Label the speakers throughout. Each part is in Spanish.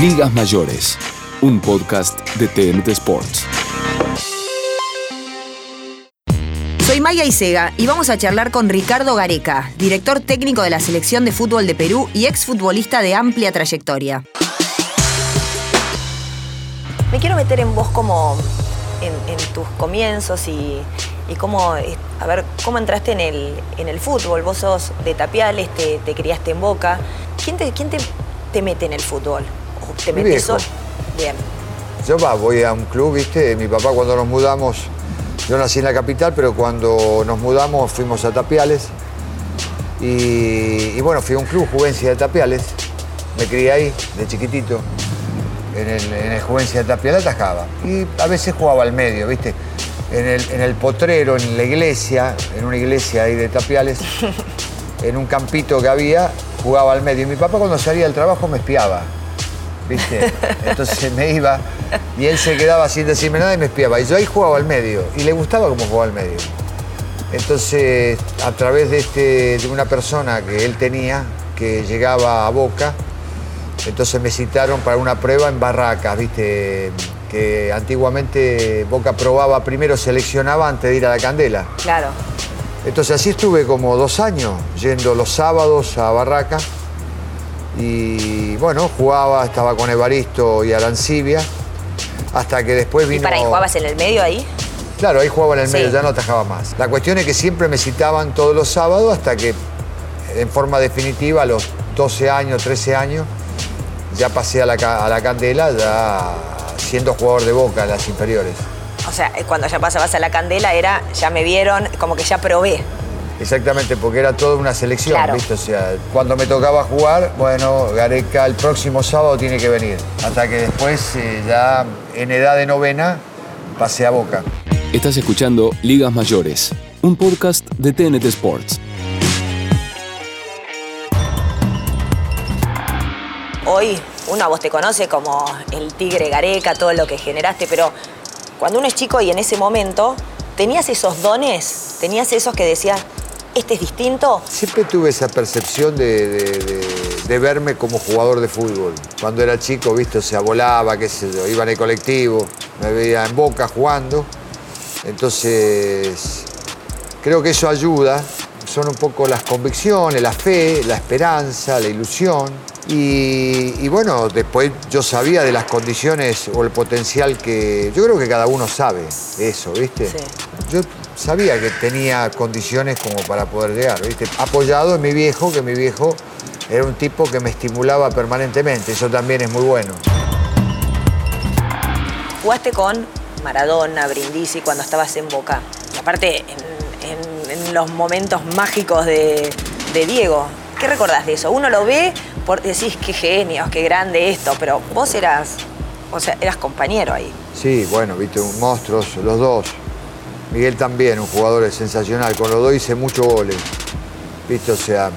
Speaker 1: Ligas Mayores, un podcast de TNT Sports.
Speaker 2: Soy Maya Isega y vamos a charlar con Ricardo Gareca, director técnico de la Selección de Fútbol de Perú y exfutbolista de amplia trayectoria. Me quiero meter en vos como en, tus comienzos y, cómo, a ver, cómo entraste en el, en el fútbol. Vos sos de Tapiales, te, criaste en Boca. ¿Quién te, quién te, te mete en el fútbol? ¿Te metes
Speaker 3: solo?
Speaker 2: Bien.
Speaker 3: Yo va, voy a un club, ¿viste? Mi papá cuando nos mudamos, yo nací en la capital, pero cuando nos mudamos fuimos a Tapiales. Y, bueno, fui a un club, Juvencia de Tapiales. Me crié ahí, de chiquitito. En el, en Juvencia de Tapiales atajaba. Y a veces jugaba al medio, ¿viste? En el, en el potrero, en la iglesia, en una iglesia ahí de Tapiales, en un campito que había, jugaba al medio. Y mi papá cuando salía del trabajo me espiaba. ¿Viste? Entonces me iba y él se quedaba sin decirme nada y me espiaba. Y yo ahí jugaba al medio y le gustaba cómo jugaba al medio. Entonces, a través de, este, de una persona que él tenía, que llegaba a Boca, entonces me citaron para una prueba en Barracas, ¿viste? Que antiguamente Boca probaba, primero seleccionaba antes de ir a la Candela.
Speaker 2: Claro.
Speaker 3: Entonces así estuve como dos años, yendo los sábados a Barracas y bueno, jugaba, estaba con Evaristo y Arancibia, hasta que después vino...
Speaker 2: ¿Y para ahí jugabas en el medio ahí?
Speaker 3: Claro, ahí jugaba en el medio, ya no atajaba más. La cuestión es que siempre me citaban todos los sábados hasta que en forma definitiva a los 12 años, 13 años, ya pasé a la, a la Candela, ya siendo jugador de Boca en las inferiores.
Speaker 2: O sea, cuando ya pasabas a la Candela era, ya me vieron, como que ya probé.
Speaker 3: Exactamente, porque era toda una selección, ¿viste? O sea, cuando me tocaba jugar, bueno, Gareca el próximo sábado tiene que venir. Hasta que después, eh, ya en edad de novena, pasé a Boca.
Speaker 1: Estás escuchando Ligas Mayores, un podcast de TNT Sports.
Speaker 2: Hoy uno a vos te conoce como el tigre Gareca, todo lo que generaste, pero cuando uno es chico y en ese momento, ¿tenías esos dones? ¿Tenías esos que decías, este es distinto?
Speaker 3: Siempre tuve esa percepción de, verme como jugador de fútbol. Cuando era chico, viste, o sea, volaba, qué sé yo, iba en el colectivo, me veía en boca jugando. Entonces, creo que eso ayuda. Son un poco las convicciones, la fe, la esperanza, la ilusión. Y, bueno, después yo sabía de las condiciones o el potencial que. Yo creo que cada uno sabe eso, ¿viste? Sí. Yo sabía que tenía condiciones como para poder llegar, ¿viste? Apoyado en mi viejo, que mi viejo era un tipo que me estimulaba permanentemente, eso también es muy bueno.
Speaker 2: Jugaste con Maradona, Brindisi cuando estabas en Boca. Y aparte, en, los momentos mágicos de, Diego. ¿Qué recordás de eso? Uno lo ve por decís qué genio, qué grande esto, pero vos eras, o sea, eras compañero ahí.
Speaker 3: Sí, bueno, viste, un monstruos, los dos. Miguel también, un jugador sensacional. Con los dos hice muchos goles. ¿Viste? O sea,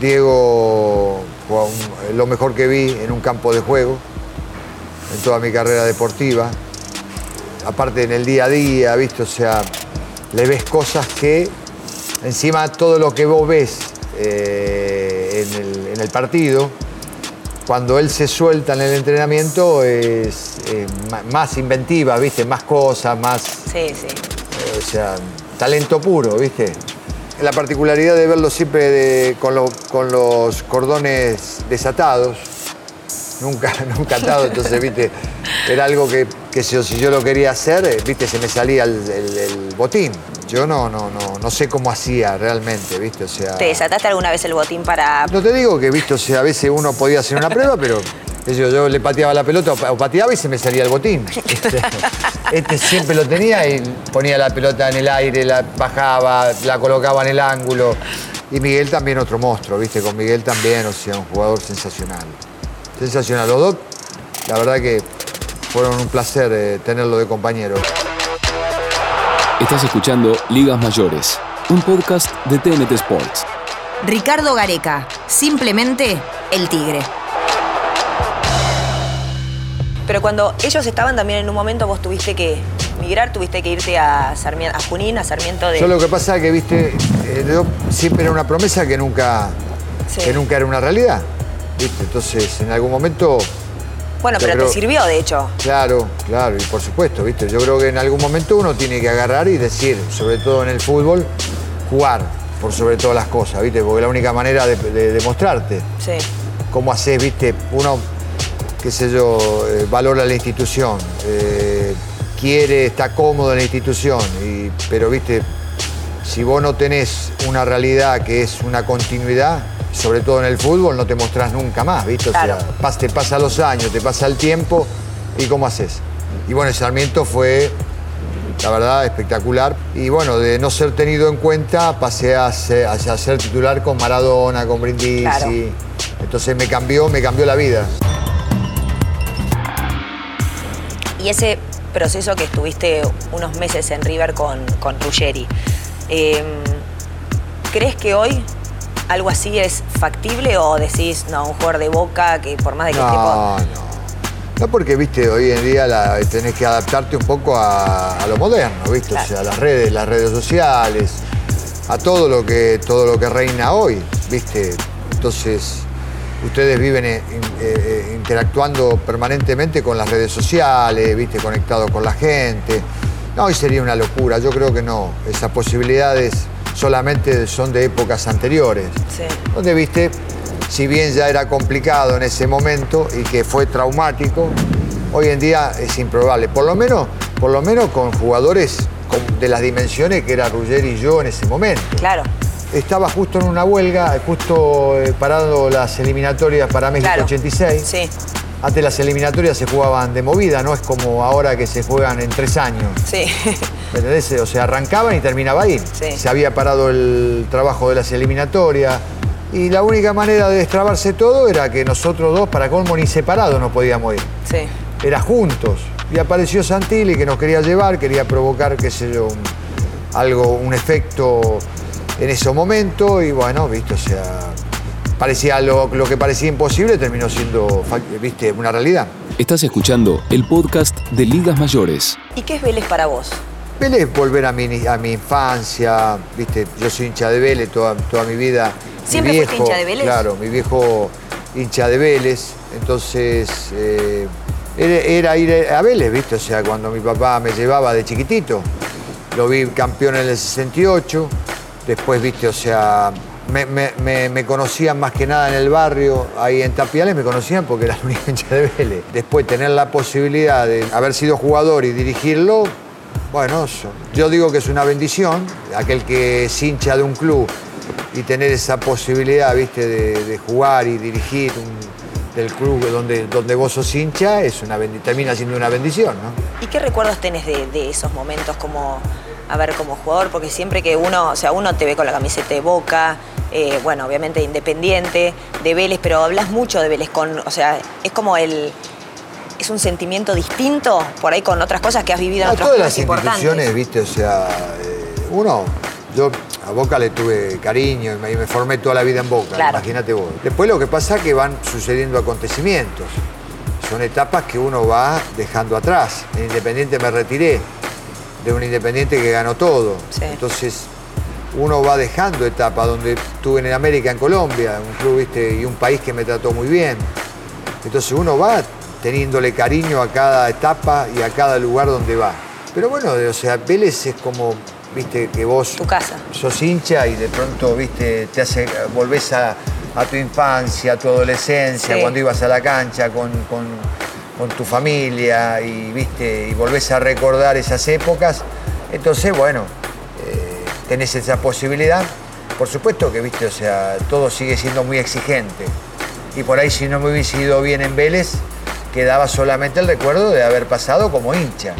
Speaker 3: Diego lo mejor que vi en un campo de juego, en toda mi carrera deportiva. Aparte en el día a día, ¿viste? O sea, le ves cosas que encima todo lo que vos ves eh, en el partido, cuando él se suelta en el entrenamiento es más inventiva, ¿viste? Más cosas, más...
Speaker 2: Sí, sí.
Speaker 3: O sea, talento puro, ¿viste? La particularidad de verlo siempre con, los cordones desatados, nunca, nunca atado, entonces, ¿viste? Era algo que, si, yo lo quería hacer, eh, ¿viste? Se me salía el botín. Yo no, no, no, no sé cómo hacía realmente, ¿viste? O sea.
Speaker 2: ¿Te desataste alguna vez el botín para.?
Speaker 3: No te digo que, ¿viste? O sea, a veces uno podía hacer una prueba, pero. Yo, yo le pateaba la pelota o pateaba y se me salía el botín. Este, este, siempre lo tenía y ponía la pelota en el aire, la bajaba, la colocaba en el ángulo. Y Miguel también otro monstruo, ¿viste? Con Miguel también, o sea, un jugador sensacional. Sensacional. Los dos, la verdad que fueron un placer eh, tenerlo de compañero.
Speaker 1: Estás escuchando Ligas Mayores, un podcast de TNT Sports.
Speaker 2: Ricardo Gareca, simplemente el Tigre. Pero cuando ellos estaban también en un momento, vos tuviste que migrar, tuviste que irte a, Sarmiento, a Junín, a Sarmiento de...
Speaker 3: Yo lo que pasa es que, viste, eh, yo siempre era una promesa que nunca,
Speaker 2: Sí.
Speaker 3: que nunca era una realidad. ¿viste? Entonces, en algún momento,
Speaker 2: Bueno, pero
Speaker 3: creo-
Speaker 2: te sirvió, de hecho.
Speaker 3: claro, claro, y por supuesto, ¿viste? Yo creo que en algún momento uno tiene que agarrar y decir, sobre todo en el fútbol, jugar por sobre todas las cosas, ¿viste? Porque es la única manera de, de demostrarte.
Speaker 2: Sí.
Speaker 3: cómo haces, viste, uno, qué sé yo, eh, valora la institución, eh, quiere, está cómodo en la institución, y- pero viste, si vos no tenés una realidad que es una continuidad, sobre todo en el fútbol, no te mostrás nunca más, viste,
Speaker 2: Claro.
Speaker 3: o sea, pas- te pasa los años, te pasa el tiempo, y cómo haces. Y bueno, el Sarmiento fue la verdad, espectacular. Y bueno, de no ser tenido en cuenta, pasé a ser, a ser titular con Maradona, con Brindisi.
Speaker 2: Claro.
Speaker 3: Entonces me cambió, me cambió la vida.
Speaker 2: Y ese proceso que estuviste unos meses en River con, con Ruggeri, eh, ¿crees que hoy algo así es factible o decís, no, un jugador de boca que por más de que esté
Speaker 3: No,
Speaker 2: por-
Speaker 3: no. No porque, viste, hoy en día la- tenés que adaptarte un poco a, a lo moderno, viste,
Speaker 2: Claro.
Speaker 3: o sea, a las redes, las redes sociales, a todo lo que, todo lo que reina hoy, viste. Entonces, ustedes viven eh, eh, eh, interactuando permanentemente con las redes sociales, viste, conectados con la gente. No, hoy sería una locura, yo creo que no. Esas posibilidades solamente son de épocas anteriores
Speaker 2: Sí.
Speaker 3: donde viste, si bien ya era complicado en ese momento y que fue traumático, hoy en día es improbable. Por lo menos, por lo menos con jugadores de las dimensiones que era Ruggeri y yo en ese momento.
Speaker 2: Claro,
Speaker 3: Estaba justo en una huelga, justo eh, parando las eliminatorias para México
Speaker 2: claro.
Speaker 3: 86.
Speaker 2: Sí,
Speaker 3: Antes las eliminatorias se jugaban de movida, no es como ahora que se juegan en tres años.
Speaker 2: sí.
Speaker 3: ¿Me entendés? O sea, arrancaban y terminaba ahí.
Speaker 2: Sí.
Speaker 3: Se había parado el trabajo de las eliminatorias. Y la única manera de destrabarse todo era que nosotros dos, para colmo, ni separados nos podíamos ir.
Speaker 2: sí.
Speaker 3: Era juntos. Y apareció Santilli que nos quería llevar, quería provocar, qué sé yo, un- algo, un efecto en ese momento. Y bueno, viste, o sea, parecía lo, lo que parecía imposible terminó siendo, viste, una realidad.
Speaker 1: Estás escuchando el podcast de Ligas Mayores.
Speaker 2: ¿Y qué es Vélez para vos?
Speaker 3: Vélez volver a mi, a mi infancia, viste, yo soy hincha de Vélez toda, toda mi vida. Mi
Speaker 2: ¿Siempre fuiste hincha de Vélez?
Speaker 3: Claro, mi viejo hincha de Vélez, entonces eh, era, era ir a Vélez, viste, o sea, cuando mi papá me llevaba de chiquitito, lo vi campeón en el 68, después, viste, o sea, me, conocían más que nada en el barrio, ahí en Tapiales me conocían porque era el único hincha de Vélez. Después tener la posibilidad de haber sido jugador y dirigirlo, bueno, yo digo que es una bendición, aquel que es hincha de un club y tener esa posibilidad, viste, de, jugar y dirigir del club donde, donde vos sos hincha, es una termina siendo una bendición, ¿no?
Speaker 2: ¿Y qué recuerdos tenés de esos momentos como, a ver, como jugador? Porque siempre que uno, o sea, uno te ve con la camiseta de Boca, eh, bueno, obviamente independiente, de Vélez, pero hablas mucho de Vélez con, o sea, es como el, es un sentimiento distinto por ahí con otras cosas que has vivido en
Speaker 3: A
Speaker 2: otros
Speaker 3: todas las
Speaker 2: importantes.
Speaker 3: instituciones, viste, o sea, eh, uno, yo a Boca le tuve cariño y me, formé toda la vida en Boca,
Speaker 2: Claro.
Speaker 3: imagínate vos. Después lo que pasa es que van sucediendo acontecimientos, son etapas que uno va dejando atrás. En Independiente me retiré de un Independiente que ganó todo,
Speaker 2: Sí.
Speaker 3: entonces uno va dejando etapas donde estuve en América, en Colombia, un club, viste, y un país que me trató muy bien. Entonces uno va teniéndole cariño a cada etapa y a cada lugar donde va. Pero bueno, o sea, Vélez es como, viste, que vos
Speaker 2: Tu casa.
Speaker 3: sos hincha y de pronto, viste, te hace, volvés a, a tu infancia, a tu adolescencia,
Speaker 2: Sí.
Speaker 3: cuando ibas a la cancha con, con- con tu familia y, viste, y volvés a recordar esas épocas. Entonces, bueno, eh, tenés esa posibilidad. Por supuesto que, viste, o sea, todo sigue siendo muy exigente. Y por ahí si no me hubiese ido bien en Vélez, quedaba solamente el recuerdo de haber pasado como hincha.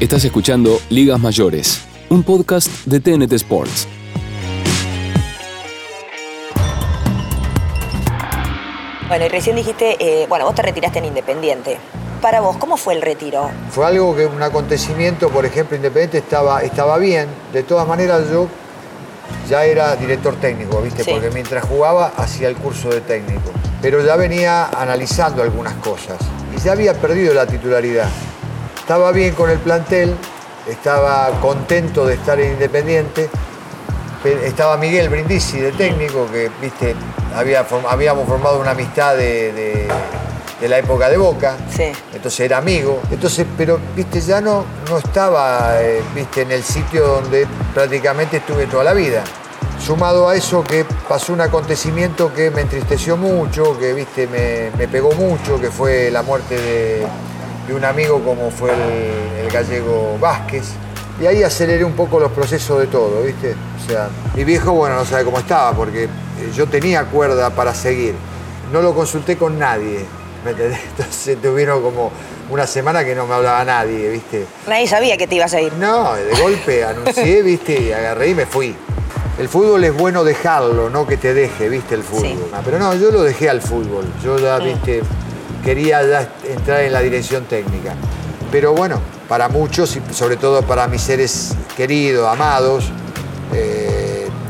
Speaker 1: Estás escuchando Ligas Mayores, un podcast de TNT Sports.
Speaker 2: Bueno, y recién dijiste, eh, bueno, vos te retiraste en Independiente. Para vos, ¿cómo fue el retiro?
Speaker 3: Fue algo que un acontecimiento, por ejemplo, Independiente estaba, estaba bien. De todas maneras, yo ya era director técnico, ¿viste?
Speaker 2: Sí.
Speaker 3: Porque mientras jugaba hacía el curso de técnico. Pero ya venía analizando algunas cosas y ya había perdido la titularidad. Estaba bien con el plantel, estaba contento de estar en Independiente. Pe- Estaba Miguel Brindisi de técnico, que viste, había, form- habíamos formado una amistad de, de- de la época de Boca.
Speaker 2: Sí.
Speaker 3: Entonces era amigo. Entonces, pero viste, ya no, no estaba eh, viste, en el sitio donde prácticamente estuve toda la vida. Sumado a eso que pasó un acontecimiento que me entristeció mucho, que viste, me, me pegó mucho, que fue la muerte de, de un amigo como fue el, el gallego Vázquez. Y ahí aceleré un poco los procesos de todo, ¿viste? O sea, mi viejo, bueno, no sabe cómo estaba, porque yo tenía cuerda para seguir. No lo consulté con nadie, ¿me entendés? Entonces tuvieron como una semana que no me hablaba nadie, ¿viste?
Speaker 2: Nadie sabía que te ibas a ir.
Speaker 3: No, de golpe anuncié, ¿viste? Y agarré y me fui. El fútbol es bueno dejarlo, no que te deje, ¿viste? El fútbol.
Speaker 2: Sí.
Speaker 3: Ah, Pero no, yo lo dejé al fútbol. Yo ya, ¿viste? Quería ya entrar en la dirección técnica. Pero bueno, para muchos y sobre todo para mis seres queridos, amados, eh,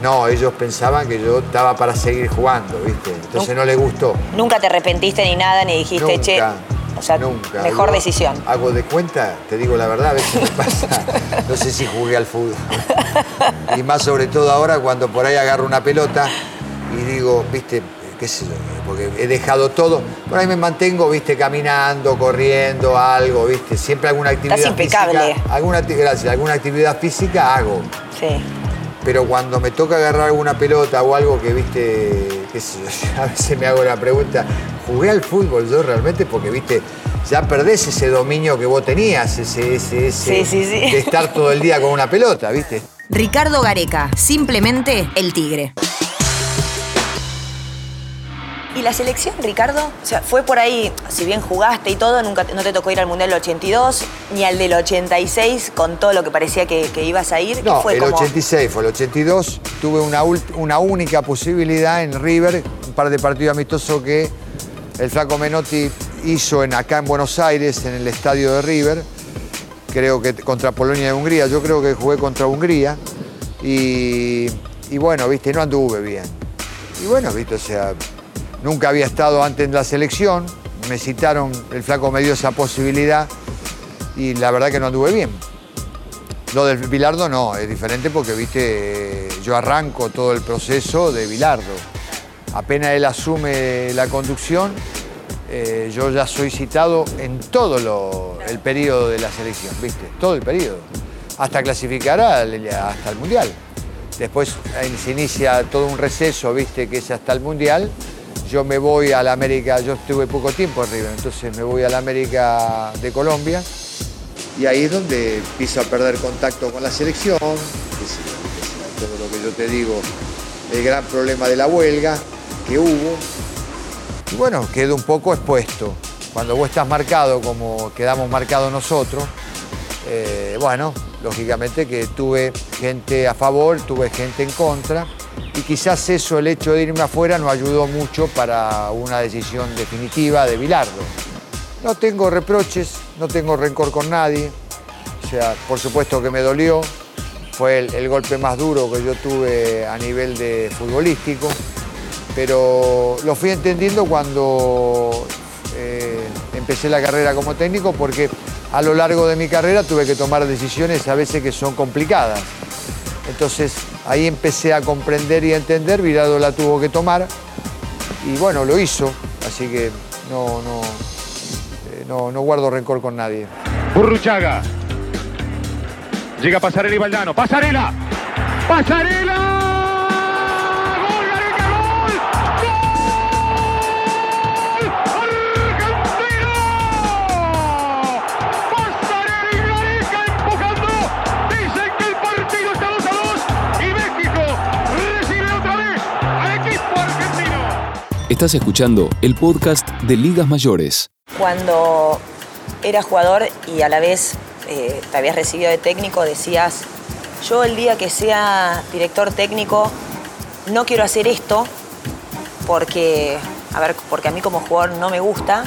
Speaker 3: no, ellos pensaban que yo estaba para seguir jugando, ¿viste? Entonces no les gustó.
Speaker 2: Nunca te arrepentiste ni nada, ni dijiste, che,
Speaker 3: Nunca,
Speaker 2: o sea,
Speaker 3: nunca.
Speaker 2: mejor
Speaker 3: Yo
Speaker 2: decisión.
Speaker 3: Hago de cuenta, te digo la verdad, a veces me pasa. No sé si jugué al fútbol. Y más sobre todo ahora cuando por ahí agarro una pelota y digo, viste, qué sé yo, porque he dejado todo. Por ahí me mantengo, viste, caminando, corriendo, algo, viste. Siempre alguna actividad
Speaker 2: impecable.
Speaker 3: física. Alguna, gracias, alguna actividad física hago.
Speaker 2: Sí.
Speaker 3: Pero cuando me toca agarrar alguna pelota o algo que, viste, qué sé yo, a veces me hago la pregunta, ¿jugué al fútbol yo realmente? Porque, viste, ya perdés ese dominio que vos tenías, ese, ese, ese
Speaker 2: Sí, sí, sí.
Speaker 3: de estar todo el día con una pelota, viste.
Speaker 4: Ricardo Gareca, simplemente el tigre.
Speaker 2: ¿Y la selección, Ricardo? O sea, fue por ahí, si bien jugaste y todo, nunca no te tocó ir al Mundial del 82, ni al del 86, con todo lo que parecía que, que ibas a ir. ¿Qué
Speaker 3: No,
Speaker 2: fue
Speaker 3: el
Speaker 2: como-
Speaker 3: 86 fue el 82. Tuve una, una única posibilidad en River, un par de partidos amistosos que el Flaco Menotti hizo en, acá en Buenos Aires, en el estadio de River. Creo que contra Polonia y Hungría. Yo creo que jugué contra Hungría. Y, y bueno, viste, no anduve bien. Y bueno, viste, o sea, nunca había estado antes en la selección. Me citaron, el Flaco me dio esa posibilidad. Y la verdad que no anduve bien. Lo del Bilardo no, es diferente porque, viste, yo arranco todo el proceso de Bilardo. Apenas él asume la conducción, eh, yo ya soy citado en todo lo- el periodo de la selección, viste, todo el periodo, hasta clasificar hasta el Mundial. Después eh, se inicia todo un receso, viste, que es hasta el Mundial. Yo me voy a la América, yo estuve poco tiempo en River, entonces me voy a la América de Colombia y ahí es donde empiezo a perder contacto con la selección, sé yo, todo lo que yo te digo, el gran problema de la huelga que hubo. Y bueno, quedo un poco expuesto. Cuando vos estás marcado como quedamos marcados nosotros, eh, bueno, lógicamente que tuve gente a favor, tuve gente en contra, y quizás eso, el hecho de irme afuera, no ayudó mucho para una decisión definitiva de Bilardo. No tengo reproches, no tengo rencor con nadie. O sea, por supuesto que me dolió. Fue el, golpe más duro que yo tuve a nivel de futbolístico. Pero lo fui entendiendo cuando eh, empecé la carrera como técnico porque a lo largo de mi carrera tuve que tomar decisiones a veces que son complicadas. Entonces ahí empecé a comprender y a entender, Virado la tuvo que tomar y bueno, lo hizo, así que no, no, eh, no, guardo rencor con nadie.
Speaker 5: Burruchaga. Llega Pasarela y Valdano. ¡Pasarela! ¡Pasarela!
Speaker 1: Estás escuchando el podcast de Ligas Mayores.
Speaker 2: Cuando eras jugador y a la vez eh, te habías recibido de técnico, decías, yo el día que sea director técnico no quiero hacer esto porque a ver, porque a mí como jugador no me gusta.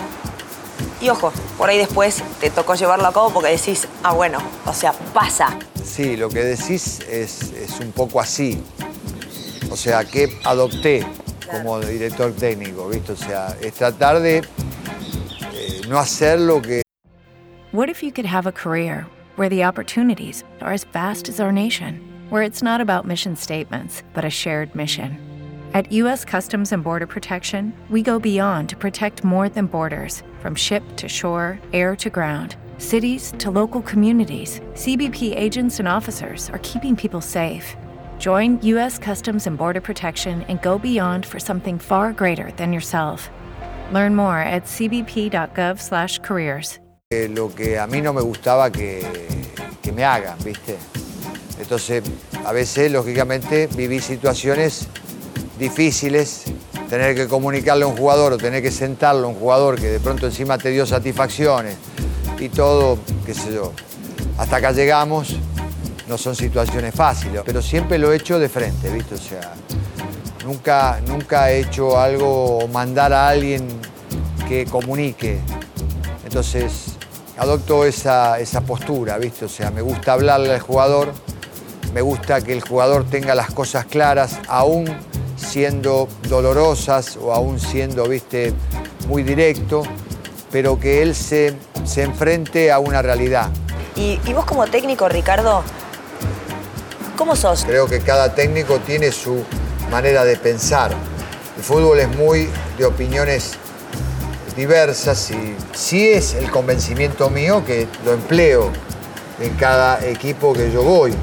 Speaker 2: Y ojo, por ahí después te tocó llevarlo a cabo porque decís, ah, bueno, o sea, pasa.
Speaker 3: Sí, lo que decís es, es un poco así. O sea, que adopté como director técnico, ¿viste? O sea, es tratar de eh, no hacer lo que
Speaker 6: What if you could have a career where the opportunities are as vast as our nation, where it's not about mission statements, but a shared mission? At U.S. Customs and Border Protection, we go beyond to protect more than borders from ship to shore, air to ground. Cities to local communities, CBP agents and officers are keeping people safe. Join U.S. Customs and Border Protection and go beyond for something far greater than yourself. Learn more at cbp.gov/careers.
Speaker 3: Eh, lo que a mí no me gustaba que, que me hagan, ¿viste? Entonces, a veces, lógicamente, viví situaciones difíciles, tener que comunicarle a un jugador o tener que sentarlo a un jugador que de pronto encima te dio satisfacciones y todo, qué sé yo. Hasta acá llegamos, no son situaciones fáciles, pero siempre lo he hecho de frente, ¿viste? O sea, nunca, nunca he hecho algo o mandar a alguien que comunique. Entonces, adopto esa, esa postura, ¿viste? O sea, me gusta hablarle al jugador, me gusta que el jugador tenga las cosas claras, aún siendo dolorosas o aún siendo, ¿viste? Muy directo, pero que él se, se enfrente a una realidad.
Speaker 2: Y, y vos como técnico, Ricardo, ¿cómo sos?
Speaker 3: Creo que cada técnico tiene su manera de pensar. El fútbol es muy de opiniones diversas y sí es el convencimiento mío que lo empleo en cada equipo que yo voy.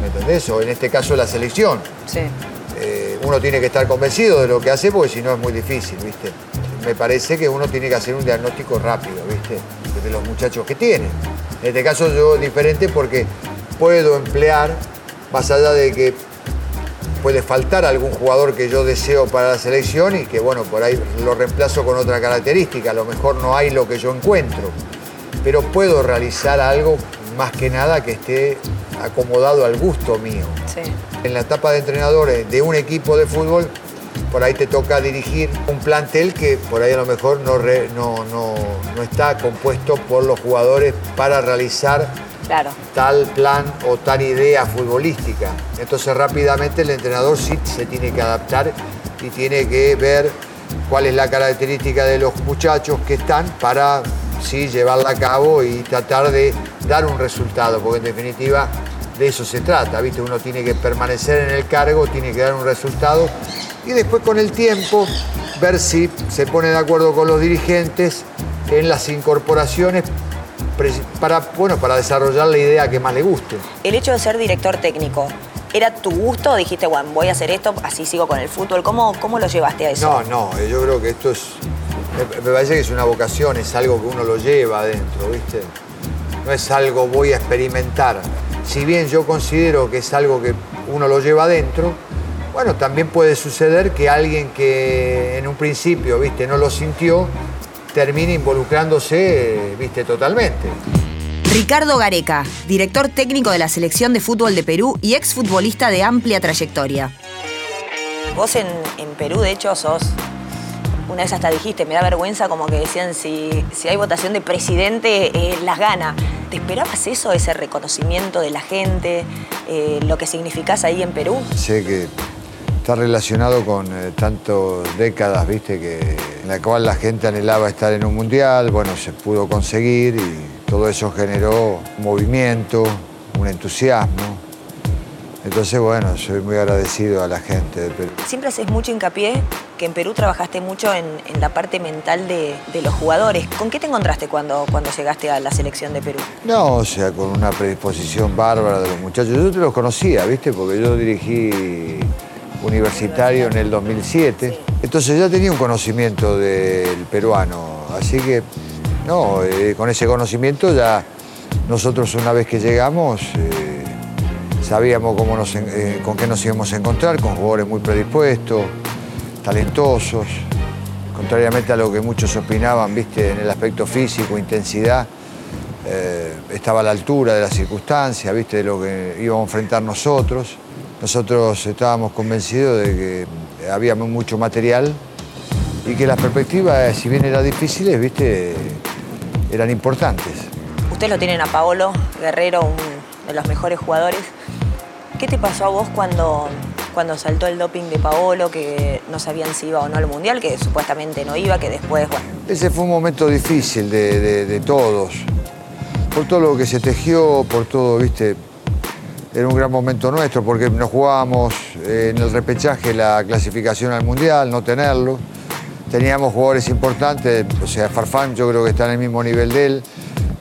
Speaker 3: ¿Me entendés? O en este caso la selección.
Speaker 2: Sí.
Speaker 3: Eh, uno tiene que estar convencido de lo que hace porque si no es muy difícil, ¿viste? Me parece que uno tiene que hacer un diagnóstico rápido, ¿viste? De los muchachos que tiene. En este caso yo diferente porque puedo emplear, más allá de que puede faltar algún jugador que yo deseo para la selección y que bueno, por ahí lo reemplazo con otra característica, a lo mejor no hay lo que yo encuentro, pero puedo realizar algo más que nada que esté acomodado al gusto mío.
Speaker 2: Sí.
Speaker 3: En la etapa de entrenadores de un equipo de fútbol, por ahí te toca dirigir un plantel que por ahí a lo mejor no, re- no, no, no está compuesto por los jugadores para realizar Tal plan o tal idea futbolística. Entonces rápidamente el entrenador sí se tiene que adaptar y tiene que ver cuál es la característica de los muchachos que están para sí llevarla a cabo y tratar de dar un resultado, porque en definitiva de eso se trata, ¿viste? Uno tiene que permanecer en el cargo, tiene que dar un resultado y después con el tiempo ver si se pone de acuerdo con los dirigentes en las incorporaciones para, bueno, para desarrollar la idea que más le guste.
Speaker 2: El hecho de ser director técnico, ¿era tu gusto? Dijiste, bueno, voy a hacer esto, así sigo con el fútbol. ¿Cómo, cómo lo llevaste a eso?
Speaker 3: No, no, eh, yo creo que esto es, me, me parece que es una vocación, es algo que uno lo lleva adentro, ¿viste? No es algo voy a experimentar. Si bien yo considero que es algo que uno lo lleva adentro, bueno, también puede suceder que alguien que en un principio, ¿viste? No lo sintió, termine involucrándose, ¿viste? Totalmente.
Speaker 4: Ricardo Gareca, director técnico de la selección de fútbol de Perú y exfutbolista de amplia trayectoria.
Speaker 2: Vos en, en Perú, de hecho, sos. Una vez hasta dijiste, me da vergüenza como que decían si, si hay votación de presidente, eh, las gana. ¿Te esperabas eso, ese reconocimiento de la gente, eh, lo que significás ahí en Perú?
Speaker 3: Sé que está relacionado con eh, tantas décadas, viste, que en la cual la gente anhelaba estar en un mundial, bueno, se pudo conseguir y todo eso generó un movimiento, un entusiasmo. Entonces, bueno, soy muy agradecido a la gente de Perú.
Speaker 2: Siempre haces mucho hincapié que en Perú trabajaste mucho en, en la parte mental de, de los jugadores. ¿Con qué te encontraste cuando, cuando llegaste a la selección de Perú?
Speaker 3: No, o sea, con una predisposición bárbara de los muchachos. Yo te los conocía, ¿viste? Porque yo dirigí universitario en el 2007. Entonces ya tenía un conocimiento del peruano. Así que, no, eh, con ese conocimiento ya nosotros una vez que llegamos eh, sabíamos cómo eh, con qué nos íbamos a encontrar, con jugadores muy predispuestos, talentosos, contrariamente a lo que muchos opinaban, ¿viste? En el aspecto físico, intensidad estaba a la altura de las circunstancias, ¿viste? de lo que íbamos a enfrentar nosotros. Nosotros estábamos convencidos de que había mucho material y que las perspectivas, si bien eran difíciles, viste, eran importantes.
Speaker 2: Ustedes lo tienen a Paolo Guerrero, un de los mejores jugadores. ¿Qué te pasó a vos cuando, cuando saltó el doping de Paolo, que no sabían si iba o no al Mundial, que supuestamente no iba, que después, bueno...
Speaker 3: Ese fue un momento difícil de, de- de todos, por todo lo que se tejió, por todo, viste, era un gran momento nuestro, porque nos jugábamos eh, en el repechaje la clasificación al Mundial, no tenerlo. Teníamos jugadores importantes, o sea, Farfán yo creo que está en el mismo nivel de él,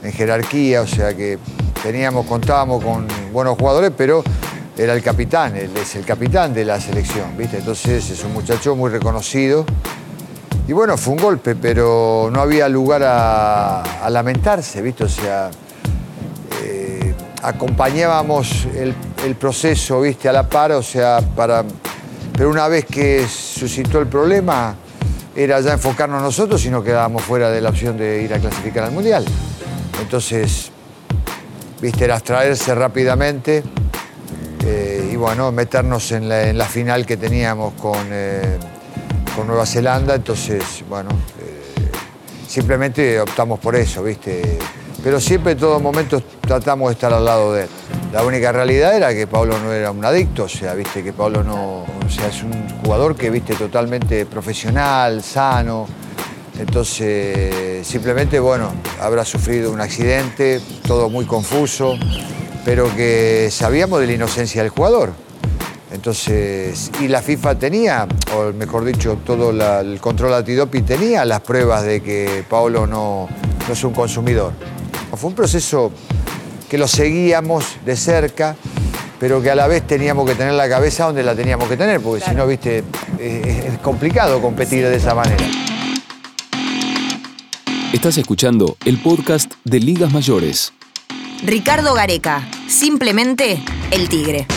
Speaker 3: en jerarquía, o sea que teníamos, contábamos con buenos jugadores, pero era el capitán, él es el capitán de la selección, ¿viste? Entonces es un muchacho muy reconocido. Y bueno, fue un golpe, pero no había lugar a, a lamentarse, ¿viste? O sea, acompañábamos el, proceso, ¿viste? A la par, o sea, para... Pero una vez que suscitó el problema, era ya enfocarnos nosotros y no quedábamos fuera de la opción de ir a clasificar al Mundial. Entonces, viste, era abstraerse rápidamente eh, y bueno, meternos en la, en la final que teníamos con, eh, con Nueva Zelanda. Entonces, bueno, eh, simplemente optamos por eso, viste. Pero siempre en todo momento tratamos de estar al lado de él. La única realidad era que Pablo no era un adicto, o sea, viste que Pablo no, o sea, es un jugador que viste totalmente profesional, sano. Entonces, simplemente, bueno, habrá sufrido un accidente, todo muy confuso, pero que sabíamos de la inocencia del jugador. Entonces, y la FIFA tenía, o mejor dicho, todo el control antidoping tenía las pruebas de que Paolo no, no es un consumidor. Fue un proceso que lo seguíamos de cerca, pero que a la vez teníamos que tener la cabeza donde la teníamos que tener, porque si no, viste, es, es complicado competir de esa manera.
Speaker 1: Estás escuchando el podcast de Ligas Mayores.
Speaker 4: Ricardo Gareca, simplemente el tigre.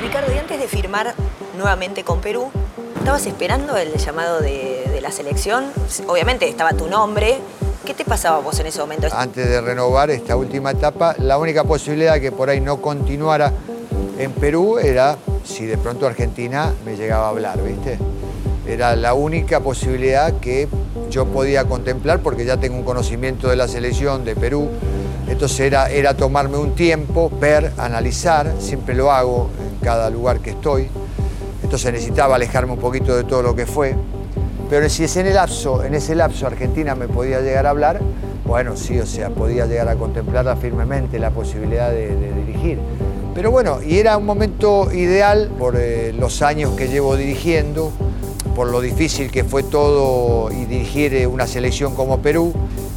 Speaker 2: Ricardo, y antes de firmar nuevamente con Perú, ¿estabas esperando el llamado de, de la selección? Obviamente estaba tu nombre. ¿Qué te pasaba vos en ese momento?
Speaker 3: Antes de renovar esta última etapa, la única posibilidad que por ahí no continuara en Perú era si de pronto Argentina me llegaba a hablar, ¿viste? Era la única posibilidad que yo podía contemplar porque ya tengo un conocimiento de la selección de Perú. Entonces era, era tomarme un tiempo, ver, analizar, siempre lo hago en cada lugar que estoy. Entonces necesitaba alejarme un poquito de todo lo que fue. Pero si es en el lapso, en ese lapso Argentina me podía llegar a hablar, bueno, sí, o sea, podía llegar a contemplarla firmemente la posibilidad de, dirigir. Pero bueno, y era un momento ideal por eh, los años que llevo dirigiendo, por lo difícil que fue todo y dirigir eh, una selección como Perú.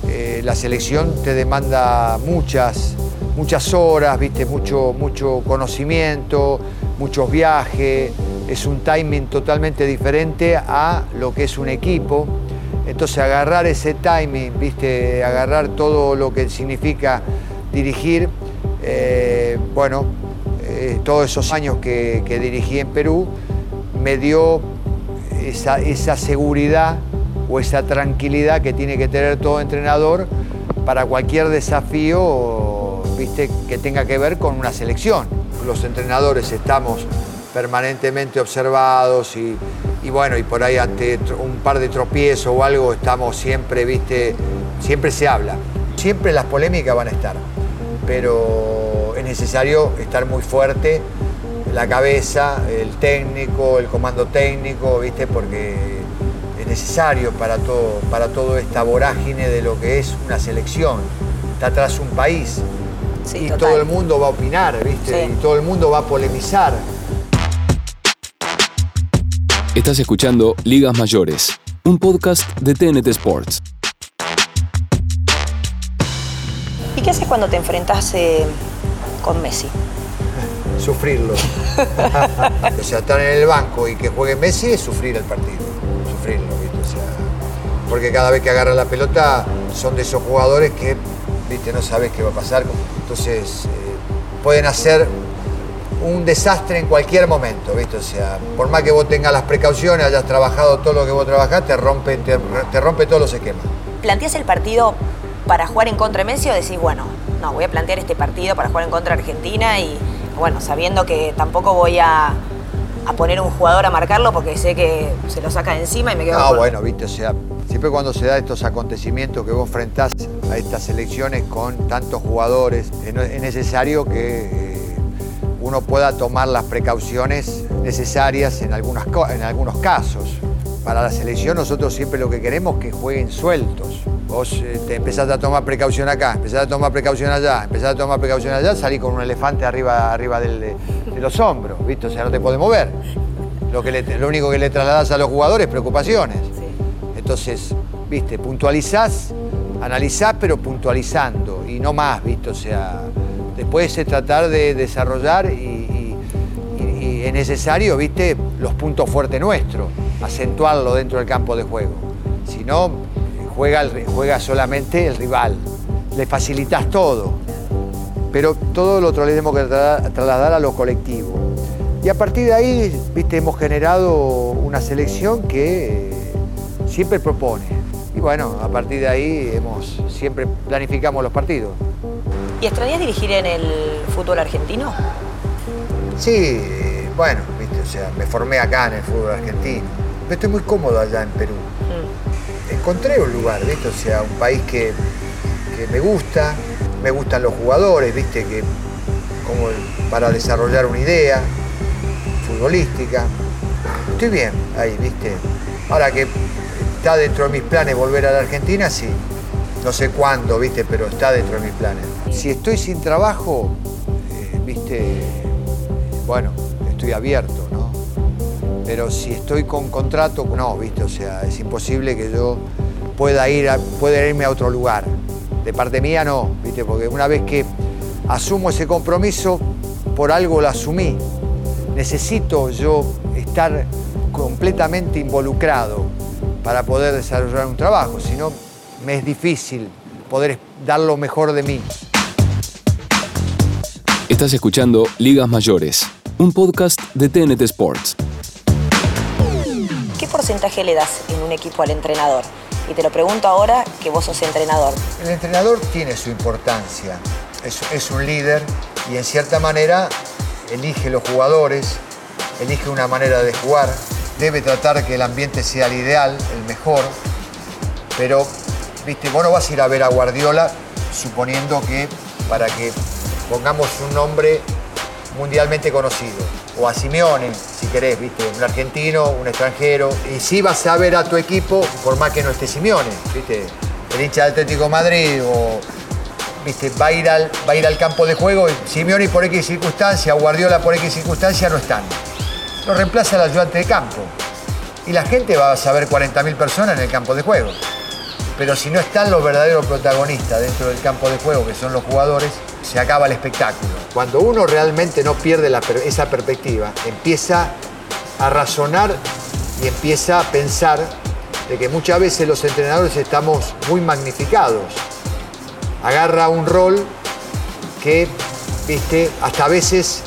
Speaker 3: Eh, la selección te demanda muchas, muchas horas, viste, mucho, mucho conocimiento, muchos viajes. Es un timing totalmente diferente a lo que es un equipo. Entonces agarrar ese timing, viste, agarrar todo lo que significa dirigir, eh, bueno, eh, todos esos años que, que dirigí en Perú, me dio esa, esa seguridad o esa tranquilidad que tiene que tener todo entrenador para cualquier desafío viste, que tenga que ver con una selección. Los entrenadores estamos permanentemente observados y, y bueno, y por ahí ante un par de tropiezos o algo estamos siempre, viste, siempre se habla. Siempre las polémicas van a estar, pero es necesario estar muy fuerte la cabeza, el técnico, el comando técnico, ¿viste? Porque es necesario para todo, para toda esta vorágine de lo que es una selección. Está atrás un país
Speaker 2: Sí,
Speaker 3: y
Speaker 2: total.
Speaker 3: todo el mundo va a opinar, ¿viste?
Speaker 2: Sí.
Speaker 3: Y todo el mundo va a polemizar.
Speaker 1: Estás escuchando Ligas Mayores, un podcast de TNT Sports.
Speaker 2: ¿Y qué haces cuando te enfrentas eh, con Messi?
Speaker 3: Sufrirlo. o sea, estar en el banco y que juegue Messi es sufrir el partido. Sufrirlo, ¿viste? O sea, porque cada vez que agarra la pelota son de esos jugadores que, ¿viste? No sabes qué va a pasar. Entonces, eh, pueden hacer un desastre en cualquier momento, ¿viste? O sea, por más que vos tengas las precauciones, hayas trabajado todo lo que vos trabajás, te rompe, te, te rompe todos los esquemas.
Speaker 2: ¿Planteas el partido para jugar en contra de Messi o decís, bueno, no, voy a plantear este partido para jugar en contra de Argentina y, bueno, sabiendo que tampoco voy a, a poner un jugador a marcarlo porque sé que se lo saca de encima y me quedo
Speaker 3: No,
Speaker 2: con-
Speaker 3: bueno, viste, o sea, siempre cuando se da estos acontecimientos que vos enfrentás a estas elecciones con tantos jugadores, es necesario que eh, uno pueda tomar las precauciones necesarias en, algunas, en algunos casos. Para la selección nosotros siempre lo que queremos es que jueguen sueltos. Vos eh, te empezás a tomar precaución acá, empezás a tomar precaución allá, empezás a tomar precaución allá, salís con un elefante arriba, arriba del- de, de los hombros, ¿viste? O sea, no te podés mover. Lo, que le- lo único que le trasladás a los jugadores es preocupaciones. Entonces, viste, puntualizás, analizás, pero puntualizando y no más, viste, o sea, después es tratar de desarrollar y, es necesario, viste, los puntos fuertes nuestros, acentuarlo dentro del campo de juego. Si no, juega, juega solamente el rival, le facilitas todo, pero todo lo otro le tenemos que tra- trasladar a lo colectivo. Y a partir de ahí, viste, hemos generado una selección que eh, siempre propone. Y bueno, a partir de ahí hemos, siempre planificamos los partidos.
Speaker 2: ¿Y extrañas dirigir en el fútbol argentino?
Speaker 3: Sí, bueno, viste, o sea, me formé acá en el fútbol argentino. Pero estoy muy cómodo allá en Perú. Encontré un lugar, viste, o sea, un país que, que me gusta, me gustan los jugadores, viste, que como para desarrollar una idea futbolística. Estoy bien ahí, viste. Ahora que está dentro de mis planes volver a la Argentina, sí. No sé cuándo, viste, pero está dentro de mis planes. Si estoy sin trabajo, eh, viste, bueno, estoy abierto, ¿no? Pero si estoy con contrato, no, viste, o sea, es imposible que yo pueda, ir a- pueda irme a otro lugar. De parte mía no, viste, porque una vez que asumo ese compromiso, por algo lo asumí. Necesito yo estar completamente involucrado para poder desarrollar un trabajo, si no me es difícil poder dar lo mejor de mí.
Speaker 1: Estás escuchando Ligas Mayores, un podcast de TNT Sports.
Speaker 2: ¿Qué porcentaje le das en un equipo al entrenador? Y te lo pregunto ahora que vos sos entrenador.
Speaker 3: El entrenador tiene su importancia, es, es un líder y en cierta manera elige los jugadores, elige una manera de jugar, debe tratar que el ambiente sea el ideal, el mejor, pero viste, vos no vas a ir a ver a Guardiola suponiendo que para que pongamos un nombre mundialmente conocido, o a Simeone, si querés, viste, un argentino, un extranjero, y sí vas a ver a tu equipo por más que no esté Simeone, viste, el hincha del Atlético de Madrid o viste, va a ir al, va a ir al campo de juego y Simeone por X circunstancia, Guardiola por X circunstancia no están. Lo reemplaza el ayudante de campo. Y la gente va a saber 40.000 personas en el campo de juego. Pero si no están los verdaderos protagonistas dentro del campo de juego, que son los jugadores, se acaba el espectáculo. Cuando uno realmente no pierde esa perspectiva, empieza a razonar y empieza a pensar de que muchas veces los entrenadores estamos muy magnificados. Agarra un rol que, viste, hasta a veces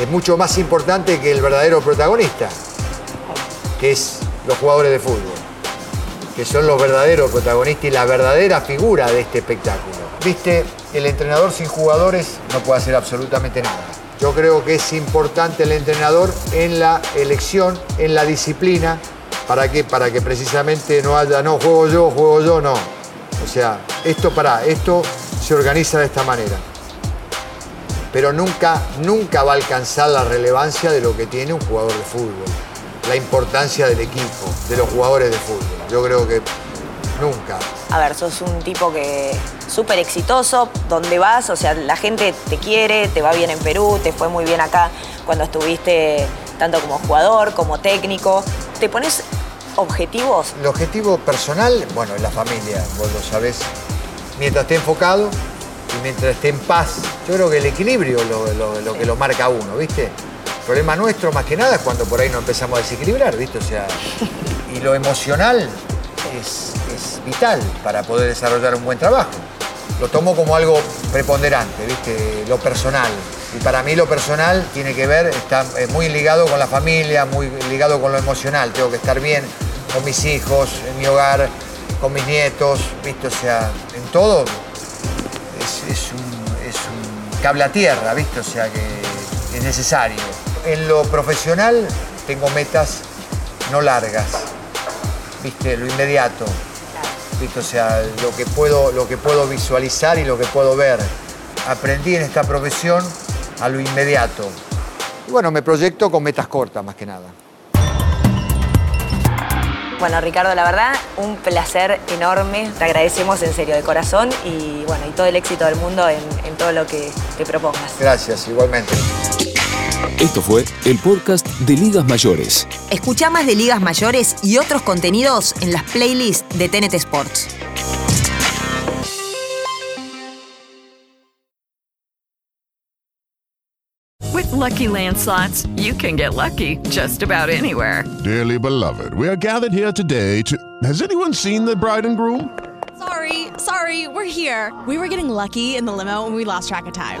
Speaker 3: es mucho más importante que el verdadero protagonista, que es los jugadores de fútbol que son los verdaderos protagonistas y la verdadera figura de este espectáculo. Viste, el entrenador sin jugadores no puede hacer absolutamente nada. Yo creo que es importante el entrenador en la elección, en la disciplina. ¿Para qué? Para que precisamente no haya, no, juego yo, juego yo, no. O sea, esto para, esto se organiza de esta manera. Pero nunca, nunca va a alcanzar la relevancia de lo que tiene un jugador de fútbol. La importancia del equipo, de los jugadores de fútbol. Yo creo que nunca.
Speaker 2: A ver, sos un tipo que súper exitoso, donde vas, o sea, la gente te quiere, te va bien en Perú, te fue muy bien acá cuando estuviste tanto como jugador, como técnico. ¿Te pones objetivos?
Speaker 3: El objetivo personal, bueno, es la familia, vos lo sabés. Mientras esté enfocado y mientras esté en paz, yo creo que el equilibrio es lo, lo- lo que lo marca uno, ¿viste? El problema nuestro más que nada es cuando por ahí nos empezamos a desequilibrar, ¿viste? O sea, y lo emocional es, vital para poder desarrollar un buen trabajo. Lo tomo como algo preponderante, ¿viste? Lo personal. Y para mí lo personal tiene que ver, está eh, muy ligado con la familia, muy ligado con lo emocional. Tengo que estar bien con mis hijos, en mi hogar, con mis nietos, ¿viste? O sea, en todo es, un, es cable a tierra, ¿viste? O sea que es necesario. En lo profesional tengo metas no largas, viste, lo inmediato. ¿viste? O sea, lo que, puedo, lo que puedo visualizar y lo que puedo ver. Aprendí en esta profesión a lo inmediato. Y bueno, me proyecto con metas cortas más que nada.
Speaker 2: Bueno, Ricardo, la verdad, un placer enorme. Te agradecemos en serio, de corazón, y bueno, y todo el éxito del mundo en, en todo lo que te propongas.
Speaker 3: Gracias, igualmente.
Speaker 1: Esto fue el podcast de Ligas Mayores.
Speaker 4: Escucha más de ligas mayores y otros contenidos en las playlists de TNT Sports.
Speaker 7: With Lucky Land slots, you can get lucky just about anywhere.
Speaker 8: Dearly beloved, we are gathered here today to. Has anyone seen the bride and groom?
Speaker 9: Sorry, sorry, we're here. We were getting lucky in the limo and we lost track of time.